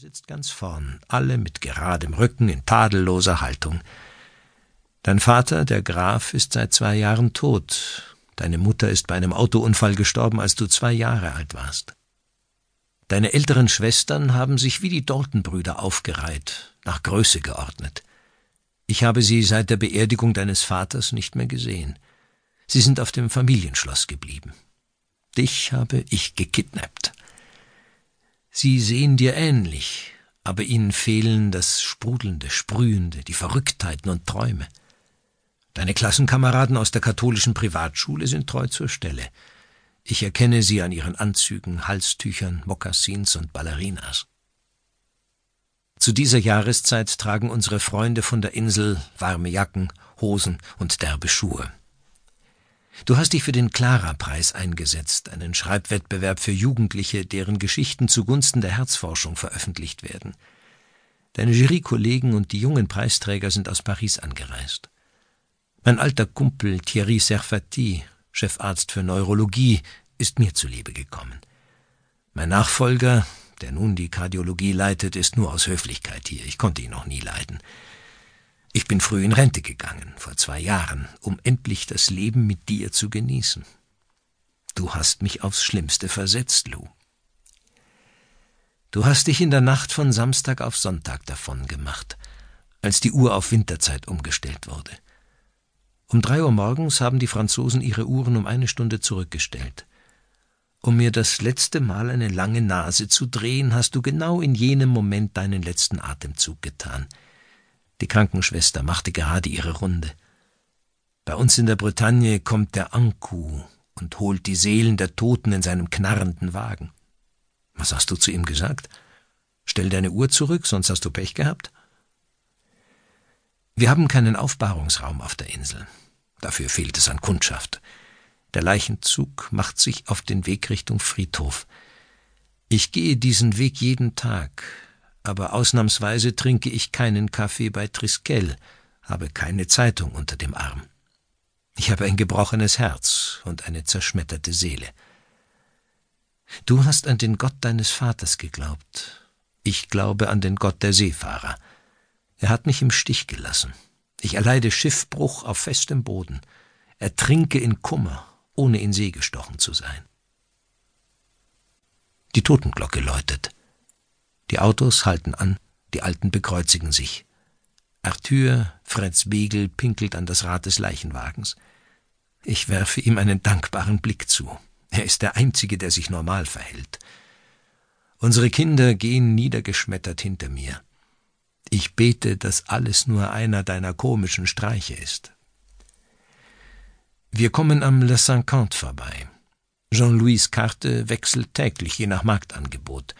sitzt ganz vorn, alle mit geradem Rücken in tadelloser Haltung. Dein Vater, der Graf, ist seit zwei Jahren tot. Deine Mutter ist bei einem Autounfall gestorben, als du zwei Jahre alt warst. Deine älteren Schwestern haben sich wie die Dalton-Brüder aufgereiht, nach Größe geordnet. Ich habe sie seit der Beerdigung deines Vaters nicht mehr gesehen. Sie sind auf dem Familienschloss geblieben. Dich habe ich gekidnappt. Sie sehen dir ähnlich, aber ihnen fehlen das Sprudelnde, Sprühende, die Verrücktheiten und Träume. Deine Klassenkameraden aus der katholischen Privatschule sind treu zur Stelle. Ich erkenne sie an ihren Anzügen, Halstüchern, Mokassins und Ballerinas. Zu dieser Jahreszeit tragen unsere Freunde von der Insel warme Jacken, Hosen und derbe Schuhe. Du hast dich für den Clara-Preis eingesetzt, einen Schreibwettbewerb für Jugendliche, deren Geschichten zugunsten der Herzforschung veröffentlicht werden. Deine Jurykollegen und die jungen Preisträger sind aus Paris angereist. Mein alter Kumpel Thierry Serfati, Chefarzt für Neurologie, ist mir zuliebe gekommen. Mein Nachfolger, der nun die Kardiologie leitet, ist nur aus Höflichkeit hier. Ich konnte ihn noch nie leiden. Ich bin früh in Rente gegangen, vor zwei Jahren, um endlich das Leben mit dir zu genießen. Du hast mich aufs Schlimmste versetzt, Lou. Du hast dich in der Nacht von Samstag auf Sonntag davon gemacht, als die Uhr auf Winterzeit umgestellt wurde. Um drei Uhr morgens haben die Franzosen ihre Uhren um eine Stunde zurückgestellt. Um mir das letzte Mal eine lange Nase zu drehen, hast du genau in jenem Moment deinen letzten Atemzug getan – die Krankenschwester machte gerade ihre Runde. Bei uns in der Bretagne kommt der Anku und holt die Seelen der Toten in seinem knarrenden Wagen. Was hast du zu ihm gesagt? Stell deine Uhr zurück, sonst hast du Pech gehabt? Wir haben keinen Aufbahrungsraum auf der Insel. Dafür fehlt es an Kundschaft. Der Leichenzug macht sich auf den Weg Richtung Friedhof. Ich gehe diesen Weg jeden Tag, aber ausnahmsweise trinke ich keinen Kaffee bei Triskel, habe keine Zeitung unter dem Arm. Ich habe ein gebrochenes Herz und eine zerschmetterte Seele. Du hast an den Gott deines Vaters geglaubt. Ich glaube an den Gott der Seefahrer. Er hat mich im Stich gelassen. Ich erleide Schiffbruch auf festem Boden, ertrinke in Kummer, ohne in See gestochen zu sein. Die Totenglocke läutet. Die Autos halten an, die Alten bekreuzigen sich. Arthur, Fritz Begel, pinkelt an das Rad des Leichenwagens. Ich werfe ihm einen dankbaren Blick zu. Er ist der Einzige, der sich normal verhält. Unsere Kinder gehen niedergeschmettert hinter mir. Ich bete, dass alles nur einer deiner komischen Streiche ist. Wir kommen am Le Cinquante vorbei. Jean-Louis Karte wechselt täglich je nach Marktangebot.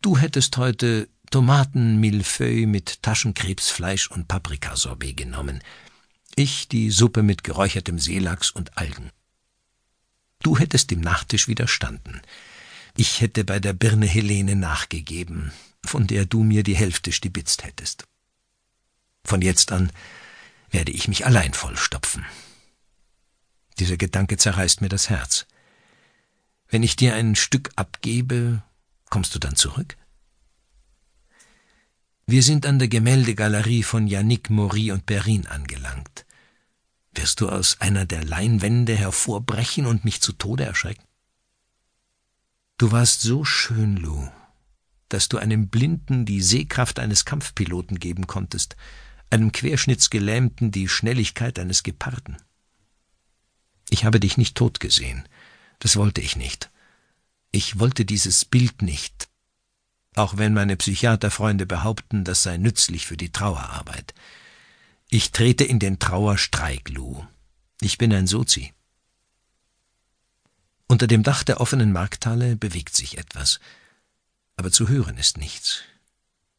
Du hättest heute Tomaten-Millefeuille mit Taschenkrebsfleisch und Paprikasorbet genommen. Ich die Suppe mit geräuchertem Seelachs und Algen. Du hättest dem Nachtisch widerstanden. Ich hätte bei der Birne Helene nachgegeben, von der du mir die Hälfte stibitzt hättest. Von jetzt an werde ich mich allein vollstopfen. Dieser Gedanke zerreißt mir das Herz. Wenn ich dir ein Stück abgebe, Kommst du dann zurück? Wir sind an der Gemäldegalerie von Yannick Maury und Perrin angelangt. Wirst du aus einer der Leinwände hervorbrechen und mich zu Tode erschrecken? Du warst so schön, Lou, dass du einem Blinden die Sehkraft eines Kampfpiloten geben konntest, einem Querschnittsgelähmten die Schnelligkeit eines Geparden. Ich habe dich nicht tot gesehen, das wollte ich nicht. Ich wollte dieses Bild nicht, auch wenn meine Psychiaterfreunde behaupten, das sei nützlich für die Trauerarbeit. Ich trete in den Trauerstreik, Lou. Ich bin ein Sozi. Unter dem Dach der offenen Markthalle bewegt sich etwas, aber zu hören ist nichts.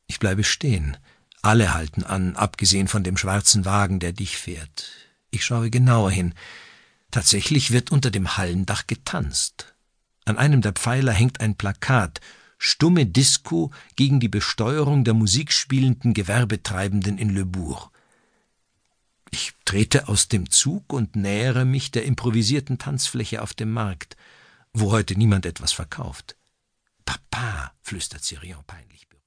Ich bleibe stehen. Alle halten an, abgesehen von dem schwarzen Wagen, der dich fährt. Ich schaue genauer hin. Tatsächlich wird unter dem Hallendach getanzt. An einem der Pfeiler hängt ein Plakat Stumme Disco gegen die Besteuerung der musikspielenden Gewerbetreibenden in Le Bourg. Ich trete aus dem Zug und nähere mich der improvisierten Tanzfläche auf dem Markt, wo heute niemand etwas verkauft. Papa, flüstert Sirion peinlich berührt.